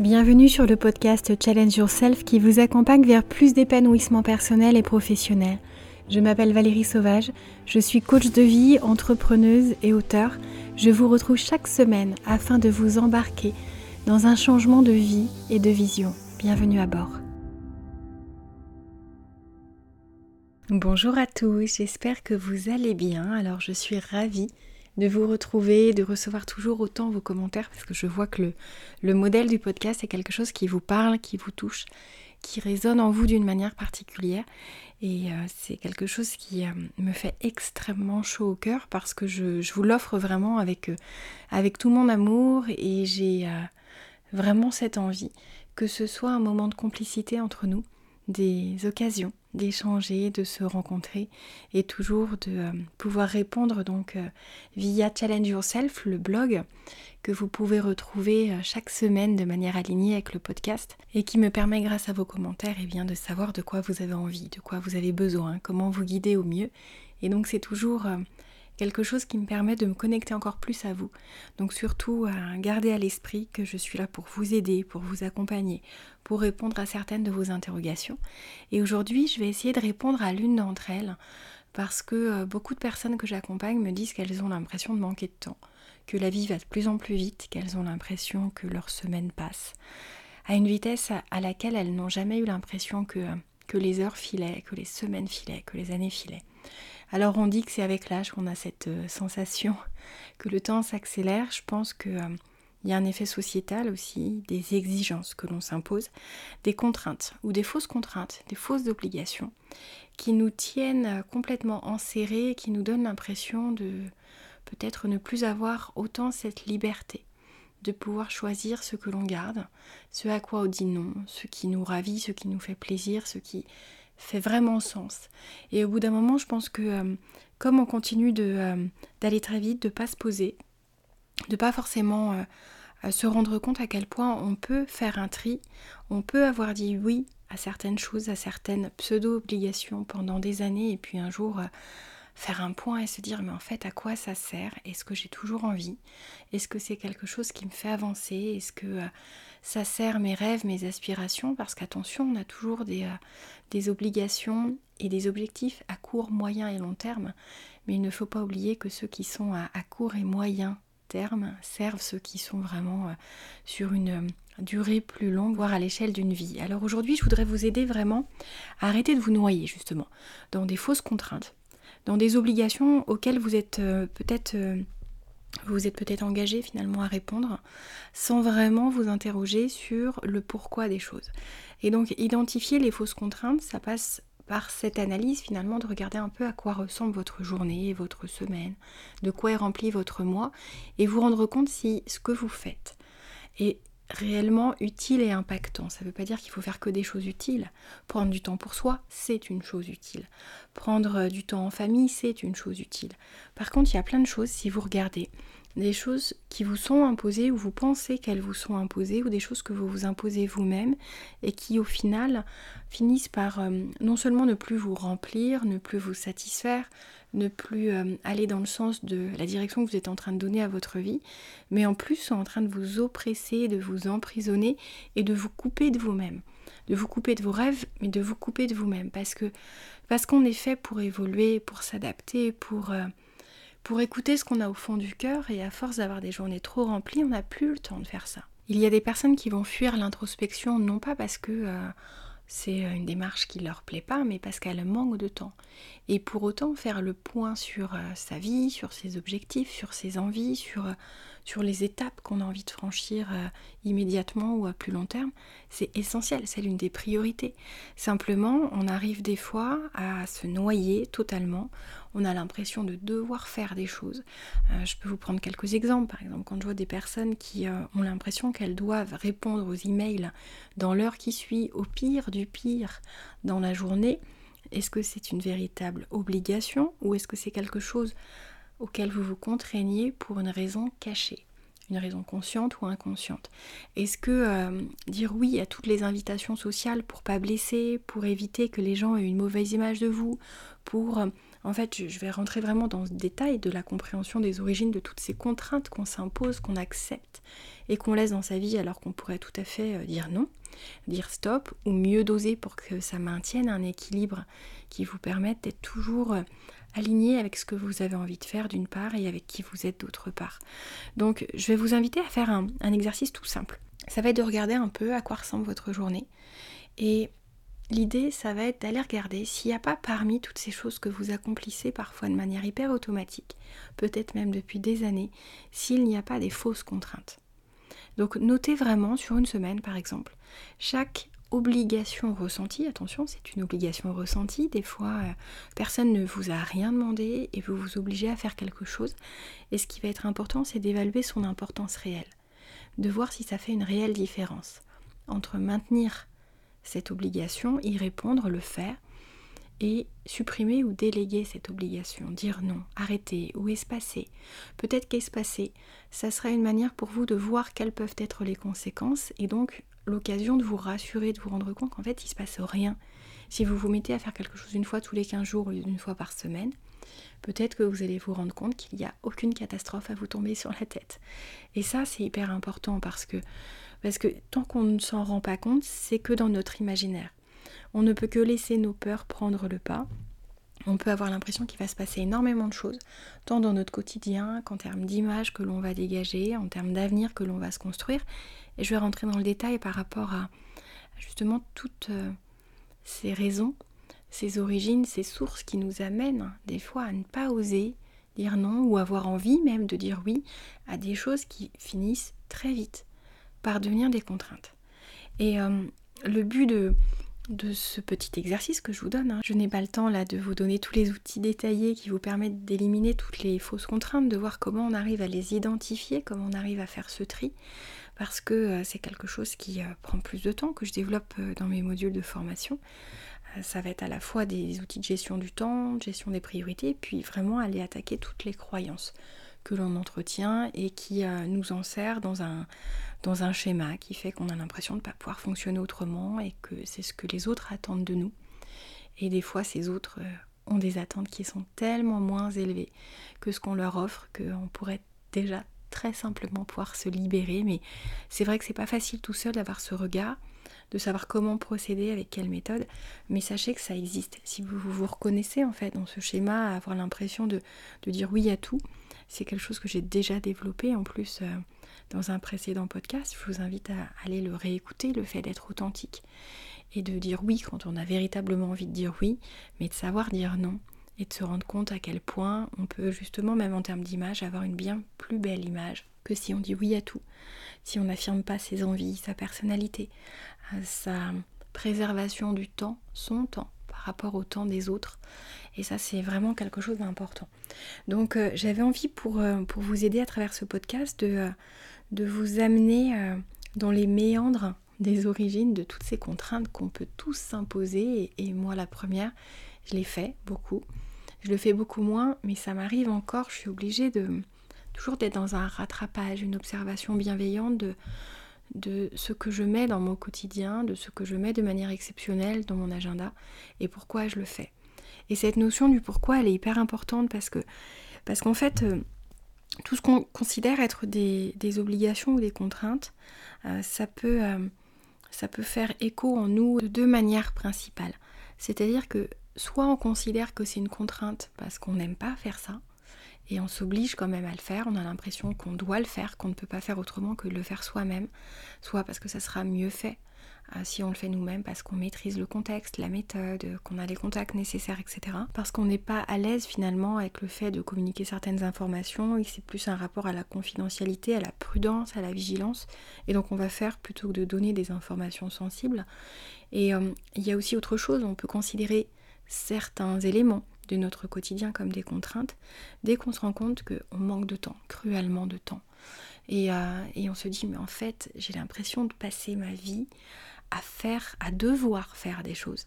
Bienvenue sur le podcast Challenge Yourself qui vous accompagne vers plus d'épanouissement personnel et professionnel. Je m'appelle Valérie Sauvage, je suis coach de vie, entrepreneuse et auteur. Je vous retrouve chaque semaine afin de vous embarquer dans un changement de vie et de vision. Bienvenue à bord. Bonjour à tous, j'espère que vous allez bien. Alors je suis ravie de vous retrouver, de recevoir toujours autant vos commentaires, parce que je vois que le, modèle du podcast est quelque chose qui vous parle, qui vous touche, qui résonne en vous d'une manière particulière. Et euh, c'est quelque chose qui euh, me fait extrêmement chaud au cœur parce que je, vous l'offre vraiment euh, avec tout mon amour et j'ai vraiment cette envie que ce soit un moment de complicité entre nous, des occasions d'échanger, de se rencontrer et toujours de euh, pouvoir répondre donc euh, via Challenge Yourself, le blog que vous pouvez retrouver euh, chaque semaine de manière alignée avec le podcast et qui me permet grâce à vos commentaires eh bien, de savoir de quoi vous avez envie, de quoi vous avez besoin, comment vous guider au mieux. Et donc c'est toujours quelque chose qui me permet de me connecter encore plus à vous. Donc surtout à garder à l'esprit que je suis là pour vous aider, pour vous accompagner, pour répondre à certaines de vos interrogations. Et aujourd'hui, je vais essayer de répondre à l'une d'entre elles parce que euh, beaucoup de personnes que j'accompagne me disent qu'elles ont l'impression de manquer de temps, que la vie va de plus en plus vite, qu'elles ont l'impression que leur semaine passe à une vitesse à laquelle elles n'ont jamais eu l'impression que, que les heures filaient, que les semaines filaient, que les années filaient. Alors on dit que c'est avec l'âge qu'on a cette euh, sensation que le temps s'accélère. Je pense qu'il euh, y a un effet sociétal aussi, des exigences que l'on s'impose, des contraintes ou des fausses contraintes, des fausses obligations qui nous tiennent euh, complètement enserrés, qui nous donnent l'impression de peut-être ne plus avoir autant cette liberté de pouvoir choisir ce que l'on garde, ce à quoi on dit non, ce qui nous ravit, ce qui nous fait plaisir, ce qui fait vraiment sens. Et au bout d'un moment, je pense que euh, comme on continue euh, d'aller très vite, de ne pas se poser, de pas forcément euh, se rendre compte à quel point on peut faire un tri, on peut avoir dit oui à certaines choses, à certaines pseudo-obligations pendant des années, et puis un jour faire un point et se dire mais en fait à quoi ça sert? Est-ce que j'ai toujours envie? Est-ce que c'est quelque chose qui me fait avancer? Est-ce que ça sert mes rêves, mes aspirations? Parce qu'attention, on a toujours des, des obligations et des objectifs à court, moyen et long terme. Mais il ne faut pas oublier que ceux qui sont à, court et moyen terme servent ceux qui sont vraiment euh, sur une euh, durée plus longue, voire à l'échelle d'une vie. Alors aujourd'hui, je voudrais vous aider vraiment à arrêter de vous noyer justement dans des fausses contraintes, dans des obligations auxquelles vous êtes euh, peut-être vous êtes peut-être engagé finalement à répondre sans vraiment vous interroger sur le pourquoi des choses. Et donc identifier les fausses contraintes, ça passe par cette analyse finalement de regarder un peu à quoi ressemble votre journée, votre semaine, de quoi est rempli votre mois, et vous rendre compte si ce que vous faites est réellement utile et impactant. Ça ne veut pas dire qu'il faut faire que des choses utiles. Prendre du temps pour soi, c'est une chose utile. Prendre du temps en famille, c'est une chose utile. Par contre, il y a plein de choses, si vous regardez, des choses qui vous sont imposées ou vous pensez qu'elles vous sont imposées ou des choses que vous vous imposez vous-même et qui au final finissent par euh, non seulement ne plus vous remplir, ne plus vous satisfaire, ne plus euh, aller dans le sens de la direction que vous êtes en train de donner à votre vie, mais en plus sont en train de vous oppresser, de vous emprisonner et de vous couper de vous-même. De vous couper de vos rêves, mais de vous couper de vous-même. Parce que parce qu'on est fait pour évoluer, pour s'adapter, pour... Euh, pour écouter ce qu'on a au fond du cœur et à force d'avoir des journées trop remplies, on n'a plus le temps de faire ça. Il y a des personnes qui vont fuir l'introspection non pas parce que euh, c'est une démarche qui leur plaît pas, mais parce qu'elles manquent de temps. Et pour autant faire le point sur euh, sa vie, sur ses objectifs, sur ses envies, sur, euh, sur les étapes qu'on a envie de franchir immédiatement ou à plus long terme, c'est essentiel, c'est l'une des priorités. Simplement, on arrive des fois à se noyer totalement on a l'impression de devoir faire des choses. Euh, je peux vous prendre quelques exemples. Par exemple, quand je vois des personnes qui euh, ont l'impression qu'elles doivent répondre aux emails dans l'heure qui suit, au pire du pire dans la journée, est-ce que c'est une véritable obligation ou est-ce que c'est quelque chose auquel vous vous contraignez pour une raison cachée une raison consciente ou inconsciente. Est-ce que euh, dire oui à toutes les invitations sociales pour pas blesser, pour éviter que les gens aient une mauvaise image de vous, pour En fait, je vais rentrer vraiment dans le détail de la compréhension des origines de toutes ces contraintes qu'on s'impose, qu'on accepte et qu'on laisse dans sa vie alors qu'on pourrait tout à fait euh, dire non, dire stop ou mieux doser pour que ça maintienne un équilibre qui vous permette d'être toujours euh, aligné avec ce que vous avez envie de faire d'une part et avec qui vous êtes d'autre part. Donc je vais vous inviter à faire un, un exercice tout simple. Ça va être de regarder un peu à quoi ressemble votre journée et L'idée, ça va être d'aller regarder s'il n'y a pas parmi toutes ces choses que vous accomplissez parfois de manière hyper automatique, peut-être même depuis des années, s'il n'y a pas des fausses contraintes. Donc notez vraiment sur une semaine par exemple, chaque obligation ressentie, attention c'est une obligation ressentie, des fois euh, personne ne vous a rien demandé et vous vous obligez à faire quelque chose, et ce qui va être important c'est d'évaluer son importance réelle, de voir si ça fait une réelle différence entre maintenir cette obligation, y répondre, le faire, et supprimer ou déléguer cette obligation, dire non, arrêter ou espacer. Peut-être qu'espacer, ça sera une manière pour vous de voir quelles peuvent être les conséquences et donc l'occasion de vous rassurer, de vous rendre compte qu'en fait il ne se passe rien. Si vous vous mettez à faire quelque chose une fois tous les 15 jours ou une fois par semaine, peut-être que vous allez vous rendre compte qu'il n'y a aucune catastrophe à vous tomber sur la tête. Et ça, c'est hyper important parce que, parce que tant qu'on ne s'en rend pas compte, c'est que dans notre imaginaire. On ne peut que laisser nos peurs prendre le pas. On peut avoir l'impression qu'il va se passer énormément de choses, tant dans notre quotidien qu'en termes d'image que l'on va dégager, en termes d'avenir que l'on va se construire. Et je vais rentrer dans le détail par rapport à justement toutes euh, ces raisons, ces origines, ces sources qui nous amènent des fois à ne pas oser dire non ou avoir envie même de dire oui à des choses qui finissent très vite par devenir des contraintes. Et euh, le but de, de ce petit exercice que je vous donne. Hein. Je n'ai pas le temps là de vous donner tous les outils détaillés qui vous permettent d'éliminer toutes les fausses contraintes, de voir comment on arrive à les identifier, comment on arrive à faire ce tri, parce que euh, c'est quelque chose qui euh, prend plus de temps, que je développe euh, dans mes modules de formation. ça va être à la fois des outils de gestion du temps, de gestion des priorités, puis vraiment aller attaquer toutes les croyances que l'on entretient et qui nous en sert dans un, dans un schéma qui fait qu'on a l'impression de ne pas pouvoir fonctionner autrement et que c'est ce que les autres attendent de nous. Et des fois, ces autres ont des attentes qui sont tellement moins élevées que ce qu'on leur offre qu'on pourrait déjà très simplement pouvoir se libérer. Mais c'est vrai que c'est pas facile tout seul d'avoir ce regard, de savoir comment procéder, avec quelle méthode. Mais sachez que ça existe. Si vous vous reconnaissez en fait dans ce schéma, avoir l'impression de, dire oui à tout, c'est quelque chose que j'ai déjà développé en plus euh, dans un précédent podcast. Je vous invite à aller le réécouter, le fait d'être authentique et de dire oui quand on a véritablement envie de dire oui, mais de savoir dire non et de se rendre compte à quel point on peut justement, même en termes d'image, avoir une bien plus belle image que si on dit oui à tout, si on n'affirme pas ses envies, sa personnalité, euh, sa préservation du temps, son temps par rapport au temps des autres. Et ça, c'est vraiment quelque chose d'important. Donc, euh, j'avais envie pour, euh, pour vous aider à travers ce podcast de, de vous amener dans les méandres des origines de toutes ces contraintes qu'on peut tous s'imposer. Et, et moi, la première, je l'ai fait beaucoup. Je le fais beaucoup moins, mais ça m'arrive encore. Je suis obligée de toujours d'être dans un rattrapage, une observation bienveillante de, de ce que je mets dans mon quotidien, de ce que je mets de manière exceptionnelle dans mon agenda et pourquoi je le fais. Et cette notion du pourquoi, elle est hyper importante parce que parce qu'en fait, euh, tout ce qu'on considère être des, obligations ou des contraintes, euh, ça, peut, euh, ça peut faire écho en nous de deux manières principales. C'est-à-dire que soit on considère que c'est une contrainte parce qu'on n'aime pas faire ça, et on s'oblige quand même à le faire, on a l'impression qu'on doit le faire, qu'on ne peut pas faire autrement que le faire soi-même, soit parce que ça sera mieux fait euh, si on le fait nous-mêmes, parce qu'on maîtrise le contexte, la méthode, qu'on a les contacts nécessaires, etc. Parce qu'on n'est pas à l'aise finalement avec le fait de communiquer certaines informations, et c'est plus un rapport à la confidentialité, à la prudence, à la vigilance, et donc on va faire plutôt que de donner des informations sensibles. Et euh, il y a aussi autre chose, on peut considérer certains éléments de notre quotidien comme des contraintes, dès qu'on se rend compte qu'on manque de temps, cruellement de temps. Euh, et, on se dit, mais en fait, j'ai l'impression de passer ma vie à faire, à devoir faire des choses,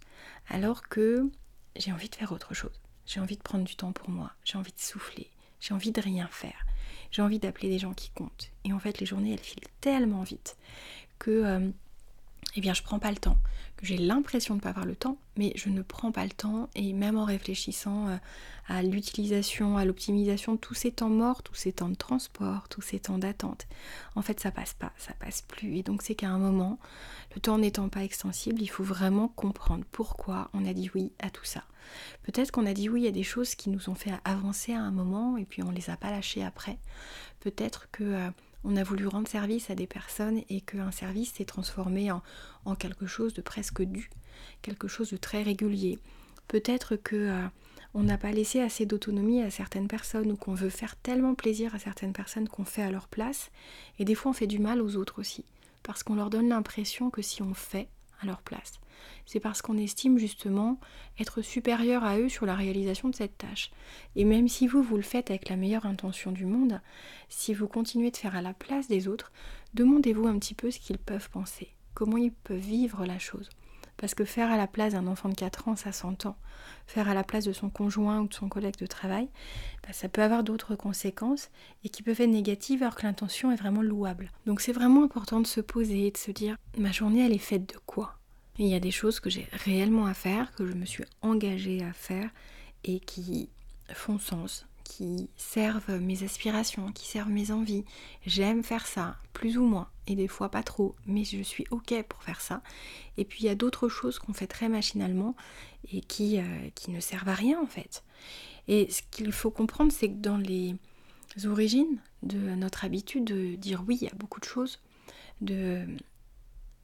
alors que j'ai envie de faire autre chose. J'ai envie de prendre du temps pour moi, j'ai envie de souffler, j'ai envie de rien faire, j'ai envie d'appeler des gens qui comptent. Et en fait, les journées, elles filent tellement vite que... Euh, eh bien je prends pas le temps, que j'ai l'impression de ne pas avoir le temps, mais je ne prends pas le temps et même en réfléchissant euh, à l'utilisation, à l'optimisation de tous ces temps morts, tous ces temps de transport, tous ces temps d'attente, en fait ça passe pas, ça passe plus et donc c'est qu'à un moment, le temps n'étant pas extensible, il faut vraiment comprendre pourquoi on a dit oui à tout ça. Peut-être qu'on a dit oui à des choses qui nous ont fait avancer à un moment et puis on les a pas lâchées après. Peut-être que euh, on a voulu rendre service à des personnes et qu'un service s'est transformé en, quelque chose de presque dû, quelque chose de très régulier. Peut-être que euh, on n'a pas laissé assez d'autonomie à certaines personnes ou qu'on veut faire tellement plaisir à certaines personnes qu'on fait à leur place. Et des fois on fait du mal aux autres aussi, parce qu'on leur donne l'impression que si on fait à leur place, c'est parce qu'on estime justement être supérieur à eux sur la réalisation de cette tâche. Et même si vous, vous le faites avec la meilleure intention du monde, si vous continuez de faire à la place des autres, demandez-vous un petit peu ce qu'ils peuvent penser, comment ils peuvent vivre la chose. Parce que faire à la place d'un enfant de 4 ans, ça s'entend. Faire à la place de son conjoint ou de son collègue de travail, bah, ça peut avoir d'autres conséquences et qui peuvent être négatives alors que l'intention est vraiment louable. Donc c'est vraiment important de se poser et de se dire, ma journée, elle est faite de quoi? Il y a des choses que j'ai réellement à faire, que je me suis engagée à faire et qui font sens, qui servent mes aspirations, qui servent mes envies. J'aime faire ça, plus ou moins, et des fois pas trop, mais je suis ok pour faire ça. Et puis il y a d'autres choses qu'on fait très machinalement et qui, euh, qui ne servent à rien en fait. Et ce qu'il faut comprendre, c'est que dans les origines de notre habitude de dire oui à beaucoup de choses, de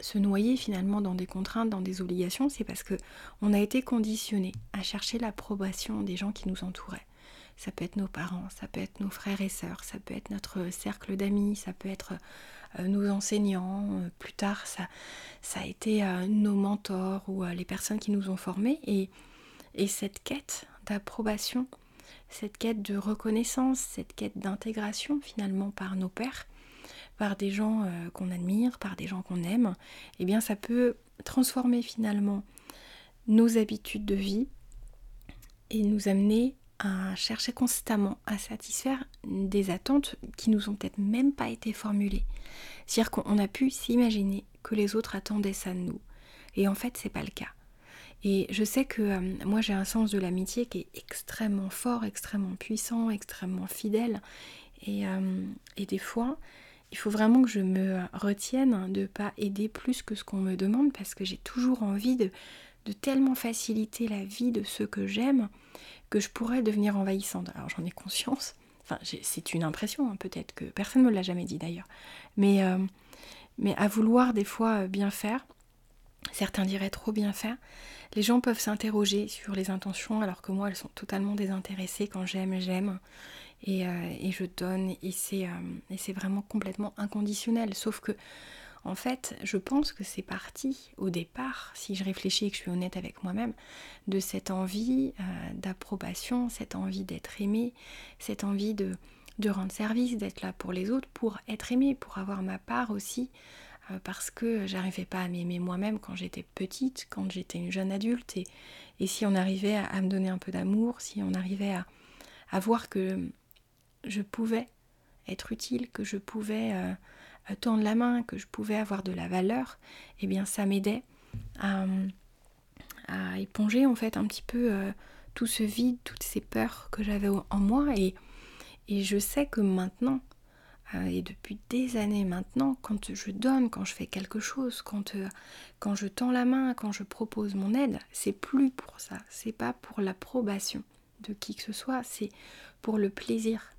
se noyer finalement dans des contraintes, dans des obligations, c'est parce que on a été conditionné à chercher l'approbation des gens qui nous entouraient. Ça peut être nos parents, ça peut être nos frères et sœurs, ça peut être notre cercle d'amis, ça peut être euh, nos enseignants. Euh, plus tard, ça, a été euh, nos mentors ou les personnes qui nous ont formés. Et cette quête d'approbation, cette quête de reconnaissance, cette quête d'intégration finalement par nos pères, par des gens euh, qu'on admire, par des gens qu'on aime, eh bien ça peut transformer finalement nos habitudes de vie et nous amener à chercher constamment à satisfaire des attentes qui nous ont peut-être même pas été formulées. C'est-à-dire qu'on a pu s'imaginer que les autres attendaient ça de nous. Et en fait, c'est pas le cas. Et je sais que euh, moi j'ai un sens de l'amitié qui est extrêmement fort, extrêmement puissant, extrêmement fidèle. Et, euh, et des fois, il faut vraiment que je me retienne de ne pas aider plus que ce qu'on me demande parce que j'ai toujours envie de, tellement faciliter la vie de ceux que j'aime que je pourrais devenir envahissante. Alors j'en ai conscience, enfin c'est une impression hein, peut-être que personne ne me l'a jamais dit d'ailleurs, mais, euh, mais à vouloir des fois bien faire, certains diraient trop bien faire, les gens peuvent s'interroger sur les intentions alors que moi elles sont totalement désintéressées quand j'aime, j'aime. Euh, et, je donne euh, et c'est vraiment complètement inconditionnel. Sauf que en fait, je pense que c'est parti au départ, si je réfléchis et que je suis honnête avec moi-même, de cette envie euh, d'approbation, cette envie d'être aimé, cette envie de, de rendre service, d'être là pour les autres, pour être aimé, pour avoir ma part aussi, parce que j'arrivais pas à m'aimer moi-même quand j'étais petite, quand j'étais une jeune adulte, et, si on arrivait à, me donner un peu d'amour, si on arrivait à, voir que je pouvais être utile, que je pouvais euh, tendre la main, que je pouvais avoir de la valeur, eh bien ça m'aidait à, éponger en fait un petit peu euh, tout ce vide, toutes ces peurs que j'avais en moi. Et, et, je sais que maintenant, euh, et depuis des années maintenant, quand je donne, quand je fais quelque chose, quand, quand je tends la main, quand je propose mon aide, c'est plus pour ça, c'est pas pour l'approbation de qui que ce soit, c'est pour le plaisir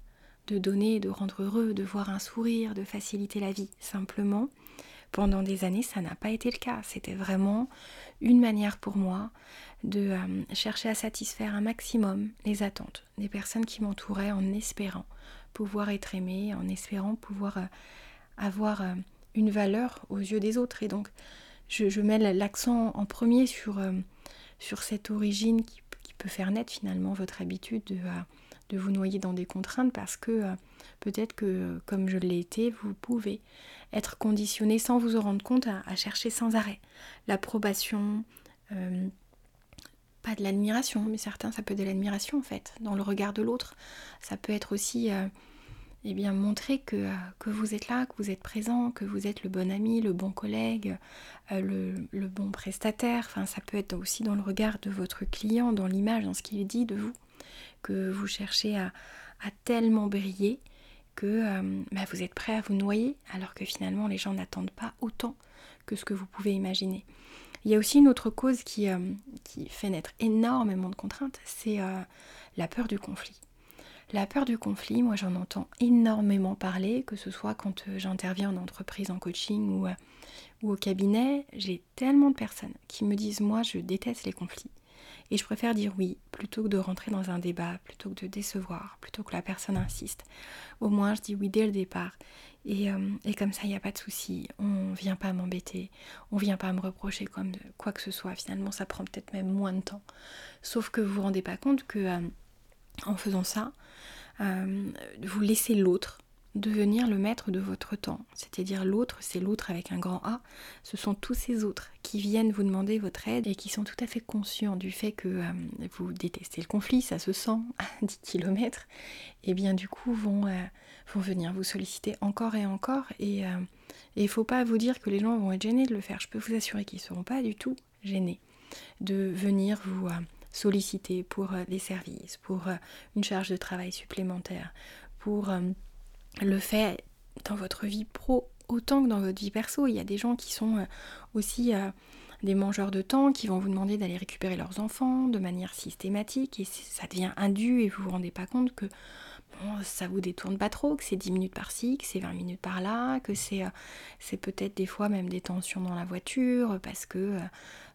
de donner, de rendre heureux, de voir un sourire, de faciliter la vie. Simplement, pendant des années, ça n'a pas été le cas. C'était vraiment une manière pour moi de euh, chercher à satisfaire un maximum les attentes des personnes qui m'entouraient en espérant pouvoir être aimée, en espérant pouvoir euh, avoir euh, une valeur aux yeux des autres. Et donc, je, mets l'accent en premier sur, sur cette origine qui, qui, peut faire naître finalement votre habitude de de vous noyer dans des contraintes parce que euh, peut-être que, comme je l'ai été, vous pouvez être conditionné sans vous en rendre compte à, chercher sans arrêt l'approbation, euh, pas de l'admiration, mais certains ça peut être de l'admiration en fait, dans le regard de l'autre. Ça peut être aussi euh, eh bien montrer que, que, vous êtes là, que vous êtes présent, que vous êtes le bon ami, le bon collègue, le, le, bon prestataire. Enfin, ça peut être aussi dans le regard de votre client, dans l'image, dans ce qu'il dit de vous, que vous cherchez à, tellement briller que euh, bah, vous êtes prêt à vous noyer, alors que finalement les gens n'attendent pas autant que ce que vous pouvez imaginer. Il y a aussi une autre cause qui, euh, fait naître énormément de contraintes, c'est euh, la peur du conflit. La peur du conflit, moi j'en entends énormément parler, que ce soit quand j'interviens en entreprise, en coaching ou au cabinet, j'ai tellement de personnes qui me disent moi je déteste les conflits. Et je préfère dire oui plutôt que de rentrer dans un débat, plutôt que de décevoir, plutôt que la personne insiste. Au moins, je dis oui dès le départ. Et, euh, comme ça, il n'y a pas de souci. On ne vient pas m'embêter. On ne vient pas me reprocher comme quoi que ce soit. Finalement, ça prend peut-être même moins de temps. Sauf que vous vous rendez pas compte que euh, en faisant ça, euh, vous laissez l'autre devenir le maître de votre temps. C'est-à-dire l'autre, c'est l'autre avec un grand A. Ce sont tous ces autres qui viennent vous demander votre aide et qui sont tout à fait conscients du fait que euh, vous détestez le conflit, ça se sent à 10 km, et bien du coup vont, euh, vont venir vous solliciter encore et encore. Et euh, il ne faut pas vous dire que les gens vont être gênés de le faire. Je peux vous assurer qu'ils ne seront pas du tout gênés de venir vous solliciter pour des services, pour une charge de travail supplémentaire, pour le fait dans votre vie pro autant que dans votre vie perso. Il y a des gens qui sont euh, aussi euh, des mangeurs de temps qui vont vous demander d'aller récupérer leurs enfants de manière systématique et ça devient indu et vous vous rendez pas compte que bon, ça vous détourne pas trop, que c'est 10 minutes par-ci, que c'est 20 minutes par-là, que c'est, euh, c'est peut-être des fois même des tensions dans la voiture parce que,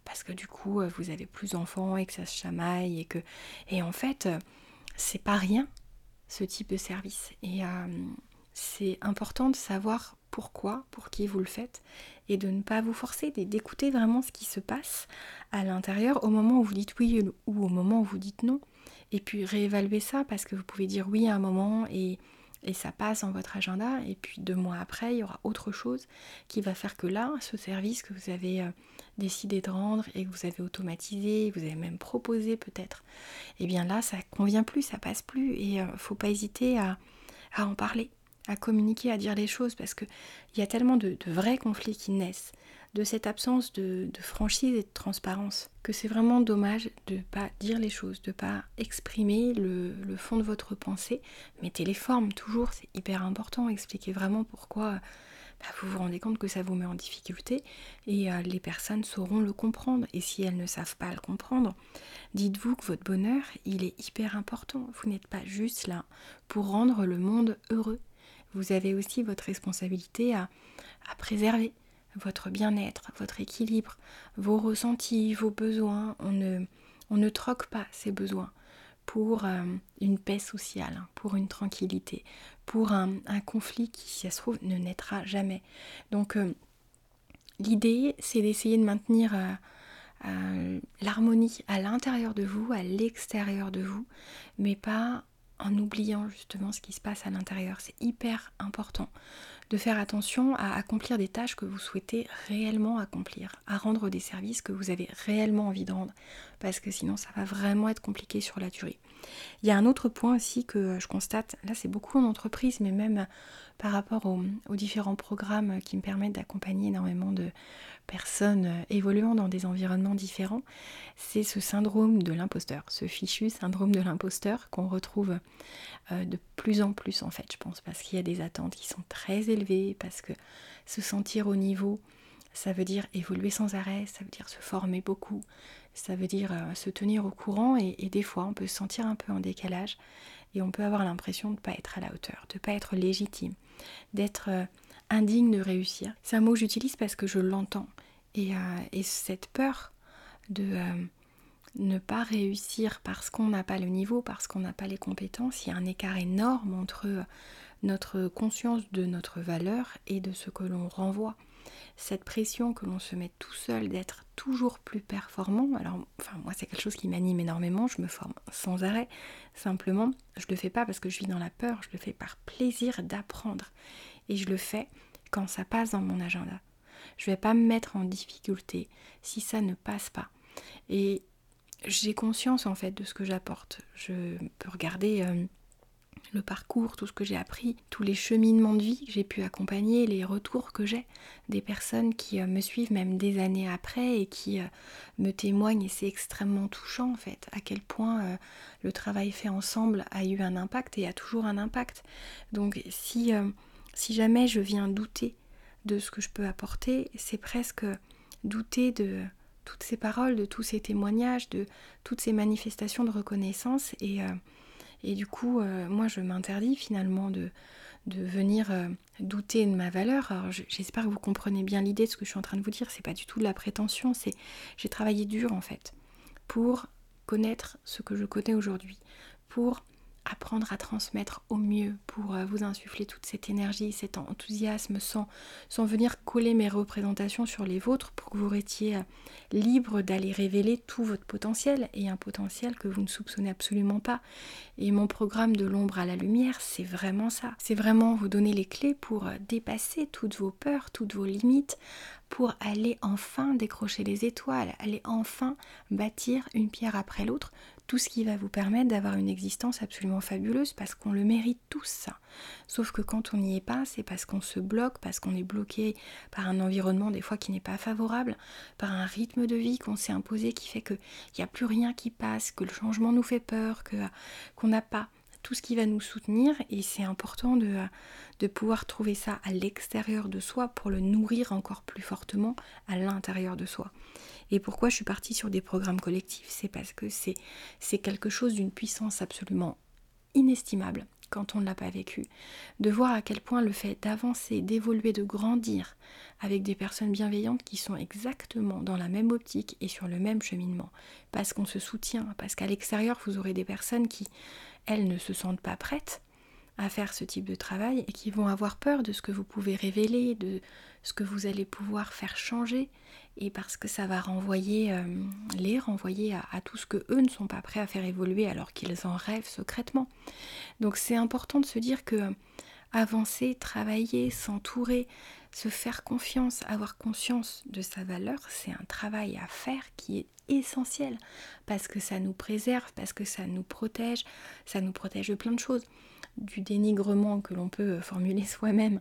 parce que du coup vous avez plus d'enfants et que ça se chamaille et que et en fait c'est pas rien ce type de service et c'est important de savoir pourquoi, pour qui vous le faites, et de ne pas vous forcer, d'écouter vraiment ce qui se passe à l'intérieur au moment où vous dites oui ou au moment où vous dites non. Et puis réévaluer ça parce que vous pouvez dire oui à un moment et, ça passe dans votre agenda, et puis deux mois après, il y aura autre chose qui va faire que là, ce service que vous avez euh, décidé de rendre et que vous avez automatisé, vous avez même proposé peut-être, et eh bien là, ça convient plus, ça passe plus, et euh, faut pas hésiter à en parler à communiquer, à dire les choses, parce qu'il y a tellement de, vrais conflits qui naissent de cette absence de, franchise et de transparence, que c'est vraiment dommage de ne pas dire les choses, de ne pas exprimer le, fond de votre pensée. Mettez les formes toujours, c'est hyper important, expliquez vraiment pourquoi bah, vous vous rendez compte que ça vous met en difficulté et euh, les personnes sauront le comprendre. Et si elles ne savent pas le comprendre, dites-vous que votre bonheur, il est hyper important. Vous n'êtes pas juste là pour rendre le monde heureux vous avez aussi votre responsabilité à, préserver votre bien-être, votre équilibre, vos ressentis, vos besoins. On ne, troque pas ces besoins pour euh, une paix sociale, hein, pour une tranquillité, pour un, conflit qui, si ça se trouve, ne naîtra jamais. Donc, euh, l'idée, c'est d'essayer de maintenir euh, l'harmonie à l'intérieur de vous, à l'extérieur de vous, mais pas en oubliant justement ce qui se passe à l'intérieur. C'est hyper important de faire attention à accomplir des tâches que vous souhaitez réellement accomplir, à rendre des services que vous avez réellement envie de rendre, parce que sinon ça va vraiment être compliqué sur la durée. Il y a un autre point aussi que je constate, là c'est beaucoup en entreprise, mais même par rapport aux, différents programmes qui me permettent d'accompagner énormément de personnes évoluant dans des environnements différents, c'est ce syndrome de l'imposteur, ce fichu syndrome de l'imposteur qu'on retrouve euh, de plus en plus en fait, je pense, parce qu'il y a des attentes qui sont très élevées, parce que se sentir au niveau, ça veut dire évoluer sans arrêt, ça veut dire se former beaucoup, ça veut dire euh, se tenir au courant et, des fois on peut se sentir un peu en décalage et on peut avoir l'impression de ne pas être à la hauteur, de ne pas être légitime, d'être euh, indigne de réussir. C'est un mot que j'utilise parce que je l'entends. Et, et, cette peur de ne pas réussir parce qu'on n'a pas le niveau, parce qu'on n'a pas les compétences, il y a un écart énorme entre notre conscience de notre valeur et de ce que l'on renvoie. Cette pression que l'on se met tout seul d'être toujours plus performant, alors enfin moi c'est quelque chose qui m'anime énormément, je me forme sans arrêt, simplement je le fais pas parce que je vis dans la peur, je le fais par plaisir d'apprendre et je le fais quand ça passe dans mon agenda. Je vais pas me mettre en difficulté si ça ne passe pas. Et j'ai conscience en fait de ce que j'apporte. Je peux regarder euh, le parcours, tout ce que j'ai appris, tous les cheminements de vie que j'ai pu accompagner, les retours que j'ai des personnes qui euh, me suivent même des années après et qui euh, me témoignent et c'est extrêmement touchant en fait à quel point euh, le travail fait ensemble a eu un impact et a toujours un impact. Donc si, si jamais je viens douter de ce que je peux apporter, c'est presque douter de toutes ces paroles, de tous ces témoignages, de toutes ces manifestations de reconnaissance et et du coup, euh, moi, je m'interdis finalement de, venir euh, douter de ma valeur. Alors, j'espère que vous comprenez bien l'idée de ce que je suis en train de vous dire. C'est pas du tout de la prétention. C'est j'ai travaillé dur en fait pour connaître ce que je connais aujourd'hui, pour apprendre à transmettre au mieux pour euh, vous insuffler toute cette énergie, cet enthousiasme sans, venir coller mes représentations sur les vôtres pour que vous restiez euh, libre d'aller révéler tout votre potentiel et un potentiel que vous ne soupçonnez absolument pas. Et mon programme de l'ombre à la lumière, c'est vraiment ça. C'est vraiment vous donner les clés pour euh, dépasser toutes vos peurs, toutes vos limites, pour aller enfin décrocher les étoiles, aller enfin bâtir une pierre après l'autre tout ce qui va vous permettre d'avoir une existence absolument fabuleuse parce qu'on le mérite tous. Sauf que quand on n'y est pas, c'est parce qu'on se bloque, parce qu'on est bloqué par un environnement des fois qui n'est pas favorable, par un rythme de vie qu'on s'est imposé qui fait qu'il n'y a plus rien qui passe, que le changement nous fait peur, que qu'on n'a pas tout ce qui va nous soutenir et c'est important de, de pouvoir trouver ça à l'extérieur de soi pour le nourrir encore plus fortement à l'intérieur de soi. Et pourquoi je suis partie sur des programmes collectifs? C'est parce que c'est quelque chose d'une puissance absolument inestimable quand on ne l'a pas vécu. De voir à quel point le fait d'avancer, d'évoluer, de grandir avec des personnes bienveillantes qui sont exactement dans la même optique et sur le même cheminement. Parce qu'on se soutient, parce qu'à l'extérieur, vous aurez des personnes qui, elles, ne se sentent pas prêtes à faire ce type de travail et qui vont avoir peur de ce que vous pouvez révéler, de ce que vous allez pouvoir faire changer et parce que ça va renvoyer euh, les renvoyer à, tout ce que eux ne sont pas prêts à faire évoluer alors qu'ils en rêvent secrètement. Donc c'est important de se dire que avancer, travailler, s'entourer, se faire confiance, avoir conscience de sa valeur, c'est un travail à faire qui est essentiel parce que ça nous préserve, parce que ça nous protège, ça nous protège de plein de choses du dénigrement que l'on peut formuler soi-même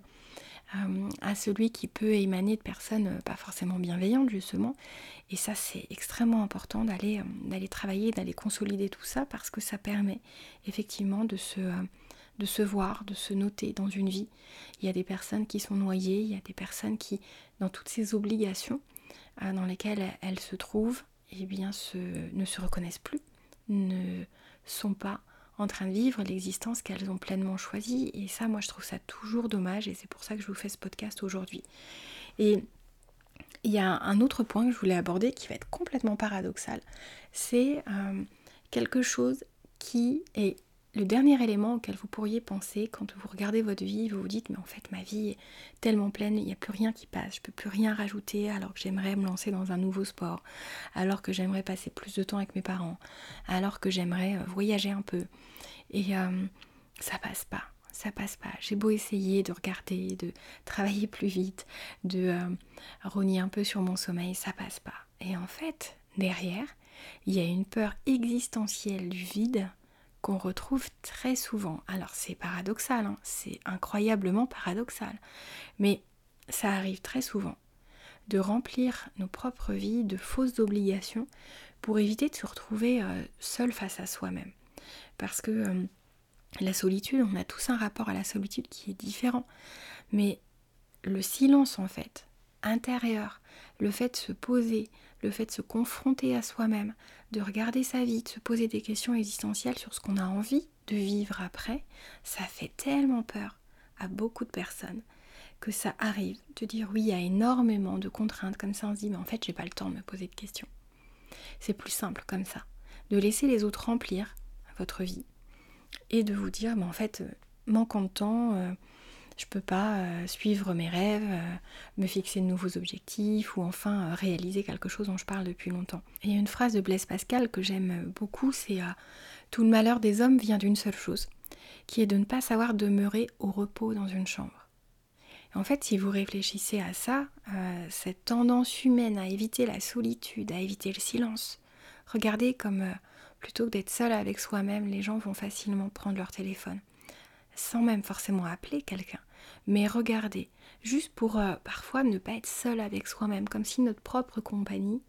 euh, à celui qui peut émaner de personnes euh, pas forcément bienveillantes justement. Et ça c'est extrêmement important d'aller euh, d'aller travailler, d'aller consolider tout ça parce que ça permet effectivement de se, de se voir, de se noter dans une vie. Il y a des personnes qui sont noyées, il y a des personnes qui, dans toutes ces obligations dans lesquelles elles se trouvent, eh bien, se, ne se reconnaissent plus, ne sont pas en train de vivre l'existence qu'elles ont pleinement choisie. Et ça, moi, je trouve ça toujours dommage et c'est pour ça que je vous fais ce podcast aujourd'hui. Et il y a un autre point que je voulais aborder qui va être complètement paradoxal. C'est euh, quelque chose qui est le dernier élément auquel vous pourriez penser quand vous regardez votre vie, vous vous dites mais en fait ma vie est tellement pleine, il n'y a plus rien qui passe, je peux plus rien rajouter alors que j'aimerais me lancer dans un nouveau sport, alors que j'aimerais passer plus de temps avec mes parents, alors que j'aimerais euh, voyager un peu. Et euh, ça passe pas, ça passe pas. J'ai beau essayer de regarder, de travailler plus vite, de euh, rogner un peu sur mon sommeil, ça passe pas. Et en fait, derrière, il y a une peur existentielle du vide qu'on retrouve très souvent. Alors c'est paradoxal, hein, c'est incroyablement paradoxal, mais ça arrive très souvent de remplir nos propres vies de fausses obligations pour éviter de se retrouver euh, seul face à soi-même. Parce que euh, la solitude, on a tous un rapport à la solitude qui est différent, mais le silence en fait, intérieur, le fait de se poser, le fait de se confronter à soi-même, de regarder sa vie, de se poser des questions existentielles sur ce qu'on a envie de vivre après, ça fait tellement peur à beaucoup de personnes que ça arrive de dire oui, a énormément de contraintes comme ça, on se dit mais en fait j'ai pas le temps de me poser de questions. C'est plus simple comme ça, de laisser les autres remplir votre vie et de vous dire mais en fait euh, manquant de temps, euh, je peux pas euh, suivre mes rêves, euh, me fixer de nouveaux objectifs ou enfin euh, réaliser quelque chose dont je parle depuis longtemps. a une phrase de Blaise Pascal que j'aime beaucoup, c'est Tout le malheur des hommes vient d'une seule chose, qui est de ne pas savoir demeurer au repos dans une chambre. en fait, si vous réfléchissez à ça, cette tendance humaine à éviter la solitude, à éviter le silence, regardez comme plutôt que d'être seul avec soi-même, les gens vont facilement prendre leur téléphone sans même forcément appeler quelqu'un, mais regarder, juste pour euh, parfois ne pas être seul avec soi-même, comme si notre propre compagnie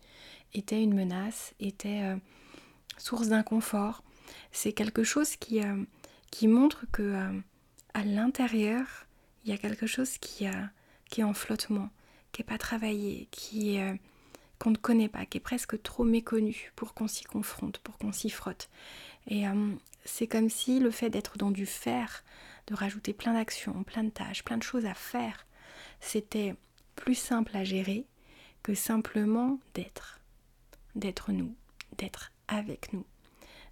était une menace, était euh, source d'inconfort. C'est quelque chose qui, euh, qui montre que à l'intérieur, il y a quelque chose qui, qui est en flottement, qui n'est pas travaillé, qui qu'on ne connaît pas, qui est presque trop méconnu pour qu'on s'y confronte, pour qu'on s'y frotte. Et c'est comme si le fait d'être dans du faire, de rajouter plein d'actions, plein de tâches, plein de choses à faire, c'était plus simple à gérer que simplement d'être. D'être nous, d'être avec nous,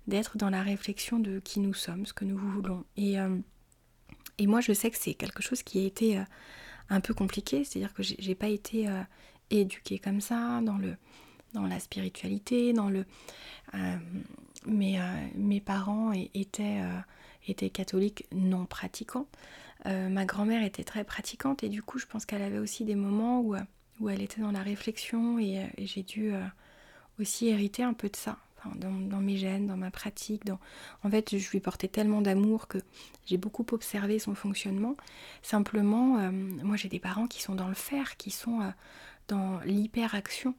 d'être dans la réflexion de qui nous sommes, ce que nous voulons. Et, euh, moi, je sais que c'est quelque chose qui a été euh, un peu compliqué, c'est-à-dire que j'ai pas été euh, éduquée comme ça dans le dans la spiritualité, dans le mes, mes parents étaient, étaient catholiques non pratiquants. Euh, ma grand-mère était très pratiquante et du coup, je pense qu'elle avait aussi des moments où, où elle était dans la réflexion et, euh, j'ai dû euh, aussi hériter un peu de ça. dans, mes gènes, dans ma pratique. Dans... En fait, je lui portais tellement d'amour que j'ai beaucoup observé son fonctionnement. Simplement, moi j'ai des parents qui sont dans le faire, qui sont dans l'hyperaction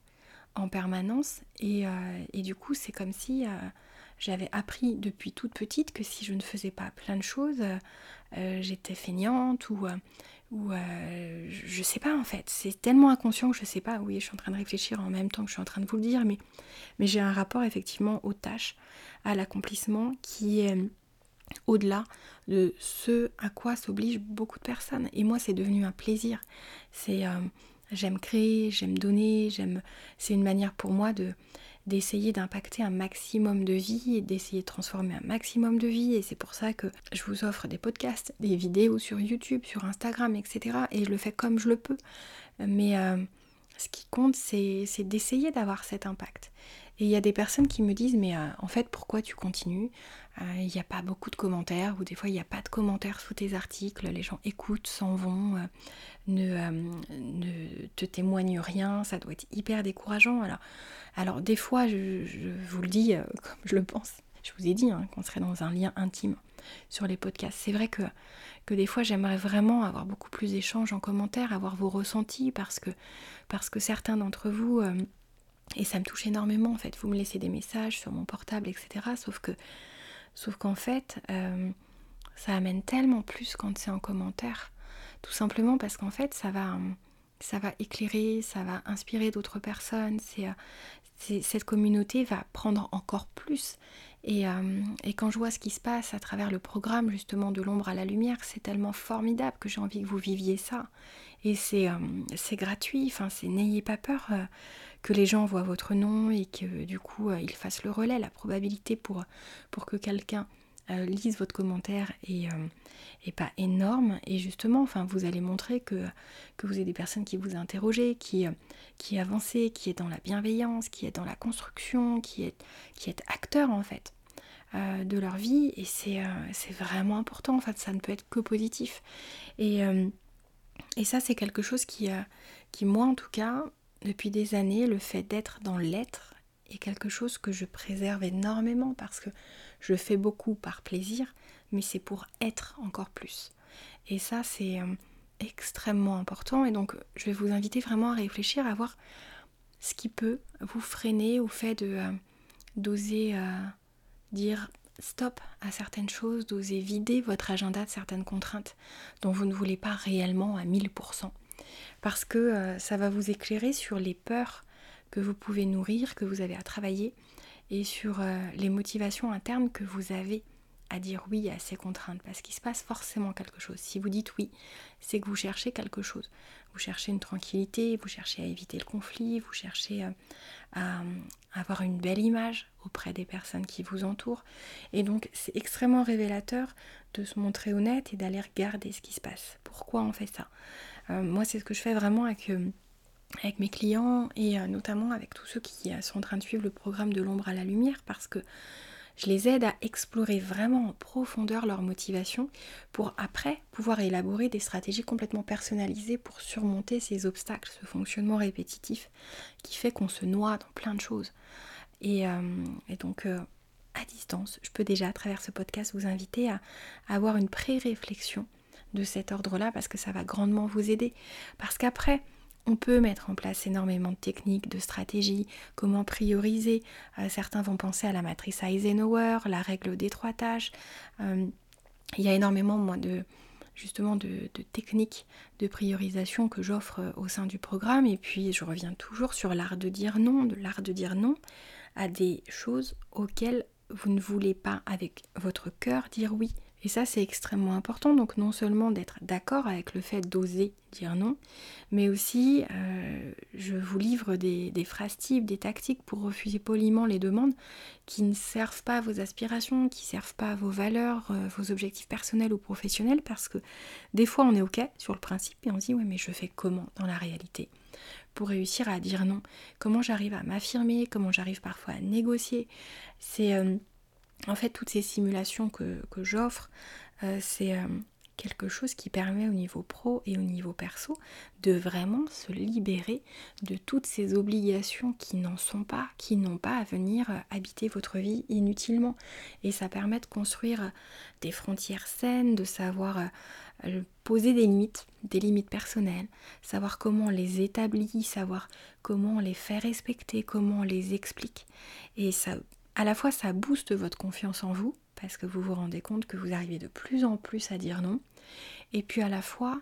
en permanence. Et, et, du coup, c'est comme si j'avais appris depuis toute petite que si je ne faisais pas plein de choses, euh, j'étais feignante ou, euh, ou euh, je sais pas en fait. C'est tellement inconscient que je sais pas. Oui, je suis en train de réfléchir en même temps que je suis en train de vous le dire, mais, mais j'ai un rapport effectivement aux tâches, à l'accomplissement qui est au-delà de ce à quoi s'obligent beaucoup de personnes. Et moi, c'est devenu un plaisir. C'est j'aime créer, j'aime donner, j'aime. C'est une manière pour moi de d'essayer d'impacter un maximum de vie et d'essayer de transformer un maximum de vie. Et c'est pour ça que je vous offre des podcasts, des vidéos sur YouTube, sur Instagram, etc. Et je le fais comme je le peux. Mais euh, ce qui compte, c'est d'essayer d'avoir cet impact. Et il y a des personnes qui me disent, mais euh, en fait, pourquoi tu continues? Euh, Il n'y a pas beaucoup de commentaires, ou des fois, il n'y a pas de commentaires sous tes articles, les gens écoutent, s'en vont, ne, ne, te témoignent rien, ça doit être hyper décourageant. Alors, alors des fois, je, vous le dis comme je le pense, je vous ai dit hein, qu'on serait dans un lien intime sur les podcasts. C'est vrai que, des fois j'aimerais vraiment avoir beaucoup plus d'échanges en commentaire, avoir vos ressentis parce que, parce que certains d'entre vous, euh, et ça me touche énormément en fait, vous me laissez des messages sur mon portable, etc. Sauf que sauf qu'en fait, euh, ça amène tellement plus quand c'est en commentaire. Tout simplement parce qu'en fait, ça va, ça va éclairer, ça va inspirer d'autres personnes. C'est, euh, cette communauté va prendre encore plus. Euh, et, quand je vois ce qui se passe à travers le programme justement de l'ombre à la lumière, c'est tellement formidable que j'ai envie que vous viviez ça. Et c'est, euh, gratuit, enfin, n'ayez pas peur que les gens voient votre nom et que du coup ils fassent le relais. La probabilité pour, pour que quelqu'un euh, lise votre commentaire et, euh, pas énorme. Et justement, enfin, vous allez montrer que, vous avez des personnes qui vous interrogent, qui, euh, qui avancent, qui est dans la bienveillance, qui est dans la construction, qui est, qui est acteur en fait. de leur vie et c'est vraiment important en ça ne peut être que positif et, et ça c'est quelque chose qui, qui moi en tout cas depuis des années le fait d'être dans l'être est quelque chose que je préserve énormément parce que je fais beaucoup par plaisir, mais c'est pour être encore plus. Et ça, c'est euh, extrêmement important. Et donc, je vais vous inviter vraiment à réfléchir, à voir ce qui peut vous freiner au fait de euh, d'oser euh, dire stop à certaines choses, d'oser vider votre agenda de certaines contraintes dont vous ne voulez pas réellement à 1000%. Parce que ça va vous éclairer sur les peurs que vous pouvez nourrir, que vous avez à travailler, et sur euh, les motivations internes que vous avez à dire oui à ces contraintes parce qu'il se passe forcément quelque chose. Si vous dites oui, c'est que vous cherchez quelque chose. Vous cherchez une tranquillité, vous cherchez à éviter le conflit, vous cherchez euh, à, avoir une belle image auprès des personnes qui vous entourent. Et donc c'est extrêmement révélateur de se montrer honnête et d'aller regarder ce qui se passe. Pourquoi on fait ça? Euh, Moi c'est ce que je fais vraiment avec avec mes clients et euh, notamment avec tous ceux qui euh, sont en train de suivre le programme de l'ombre à la lumière parce que je les aide à explorer vraiment en profondeur leur motivation pour après pouvoir élaborer des stratégies complètement personnalisées pour surmonter ces obstacles, ce fonctionnement répétitif qui fait qu'on se noie dans plein de choses. Et, euh, donc à distance, je peux déjà à travers ce podcast vous inviter à, avoir une pré-réflexion de cet ordre-là parce que ça va grandement vous aider. Parce qu'après, on peut mettre en place énormément de techniques, de stratégies, comment prioriser. Euh, certains vont penser à la matrice Eisenhower, la règle des trois tâches. Euh, il y a énormément de justement de, de techniques de priorisation que j'offre euh, au sein du programme. Et puis je reviens toujours sur l'art de dire non, de l'art de dire non à des choses auxquelles vous ne voulez pas avec votre cœur dire oui. Et ça, c'est extrêmement important. Donc, non seulement d'être d'accord avec le fait d'oser dire non, mais aussi, euh, je vous livre des, phrases types, des tactiques pour refuser poliment les demandes qui ne servent pas à vos aspirations, qui ne servent pas à vos valeurs, euh, vos objectifs personnels ou professionnels, parce que des fois, on est OK sur le principe et on se dit, ouais, mais je fais comment dans la réalité pour réussir à dire non? Comment j'arrive à m'affirmer? Comment j'arrive parfois à négocier? C'est. Euh, en fait, toutes ces simulations que, j'offre, euh, c'est euh, quelque chose qui permet au niveau pro et au niveau perso de vraiment se libérer de toutes ces obligations qui n'en sont pas, qui n'ont pas à venir euh, habiter votre vie inutilement. Et ça permet de construire des frontières saines, de savoir poser des limites, des limites personnelles, savoir comment les établit, savoir comment les fait respecter, comment les explique. Et ça à la fois ça booste votre confiance en vous, parce que vous vous rendez compte que vous arrivez de plus en plus à dire non, et puis à la fois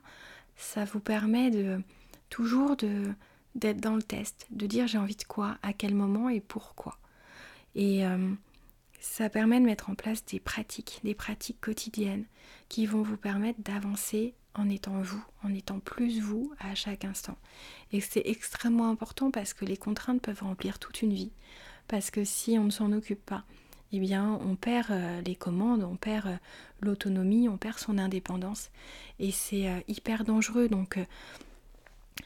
ça vous permet de toujours d'être dans le test, de dire j'ai envie de quoi, à quel moment et pourquoi. Et euh, ça permet de mettre en place des pratiques, des pratiques quotidiennes qui vont vous permettre d'avancer en étant vous, en étant plus vous à chaque instant. Et c'est extrêmement important parce que les contraintes peuvent remplir toute une vie parce que si on ne s'en occupe pas, eh bien on perd euh, les commandes, on perd euh, l'autonomie, on perd son indépendance et c'est euh, hyper dangereux. Donc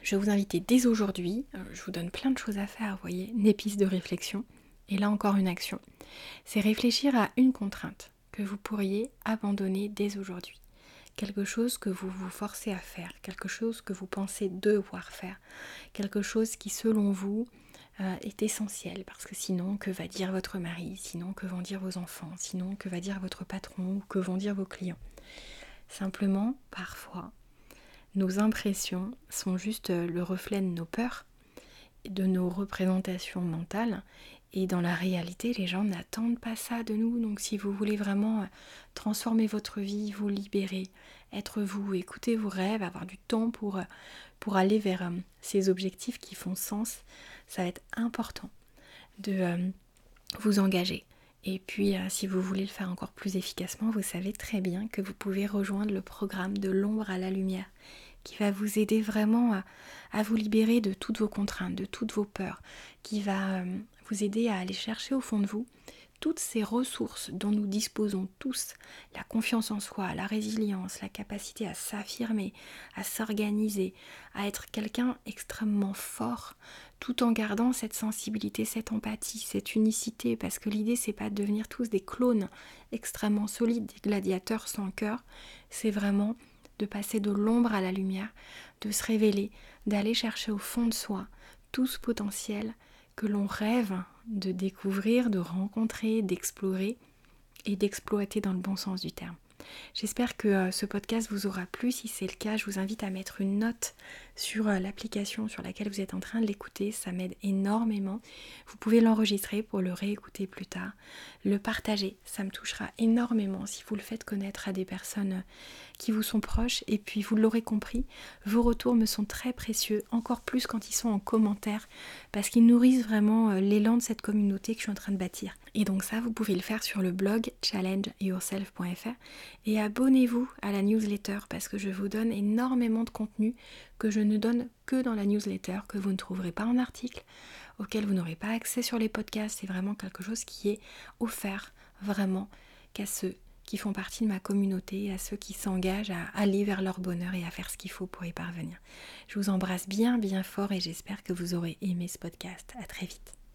je vais vous inviter dès aujourd'hui, je vous donne plein de choses à faire, vous voyez, une épice de réflexion. Et là encore une action. C'est réfléchir à une contrainte que vous pourriez abandonner dès aujourd'hui. Quelque chose que vous vous forcez à faire, quelque chose que vous pensez devoir faire, quelque chose qui selon vous euh, est essentiel parce que sinon, que va dire votre mari Sinon, que vont dire vos enfants Sinon, que va dire votre patron ou que vont dire vos clients Simplement, parfois, nos impressions sont juste le reflet de nos peurs, de nos représentations mentales. Et dans la réalité, les gens n'attendent pas ça de nous. Donc si vous voulez vraiment euh, transformer votre vie, vous libérer, être vous, écouter vos rêves, avoir du temps pour, euh, pour aller vers ces objectifs qui font sens, ça va être important de euh, vous engager. Et puis, euh, si vous voulez le faire encore plus efficacement, vous savez très bien que vous pouvez rejoindre le programme de l'ombre à la lumière, qui va vous aider vraiment à, vous libérer de toutes vos contraintes, de toutes vos peurs, qui va euh, vous aider à aller chercher au fond de vous toutes ces ressources dont nous disposons tous, la confiance en soi, la résilience, la capacité à s'affirmer, à s'organiser, à être quelqu'un extrêmement fort, tout en gardant cette sensibilité, cette empathie, cette unicité, parce que l'idée c'est pas de devenir tous des clones extrêmement solides, des gladiateurs sans cœur, c'est vraiment de passer de l'ombre à la lumière, de se révéler, d'aller chercher au fond de soi tout ce potentiel que l'on rêve de découvrir, de rencontrer, d'explorer et d'exploiter dans le bon sens du terme. J'espère que euh, ce podcast vous aura plu. Si c'est le cas, je vous invite à mettre une note sur euh, l'application sur laquelle vous êtes en train de l'écouter. Ça m'aide énormément. Vous pouvez l'enregistrer pour le réécouter plus tard. Le partager, ça me touchera énormément si vous le faites connaître à des personnes euh, qui vous sont proches. Et puis, vous l'aurez compris, vos retours me sont très précieux, encore plus quand ils sont en commentaire, parce qu'ils nourrissent vraiment l'élan de cette communauté que je suis en train de bâtir. Et donc ça, vous pouvez le faire sur le blog challengeyourself.fr et abonnez-vous à la newsletter parce que je vous donne énormément de contenu que je ne donne que dans la newsletter, que vous ne trouverez pas en article, auquel vous n'aurez pas accès sur les podcasts. C'est vraiment quelque chose qui est offert vraiment qu'à ceux qui font partie de ma communauté, à ceux qui s'engagent à aller vers leur bonheur et à faire ce qu'il faut pour y parvenir. Je vous embrasse bien bien fort et j'espère que vous aurez aimé ce podcast. À très vite.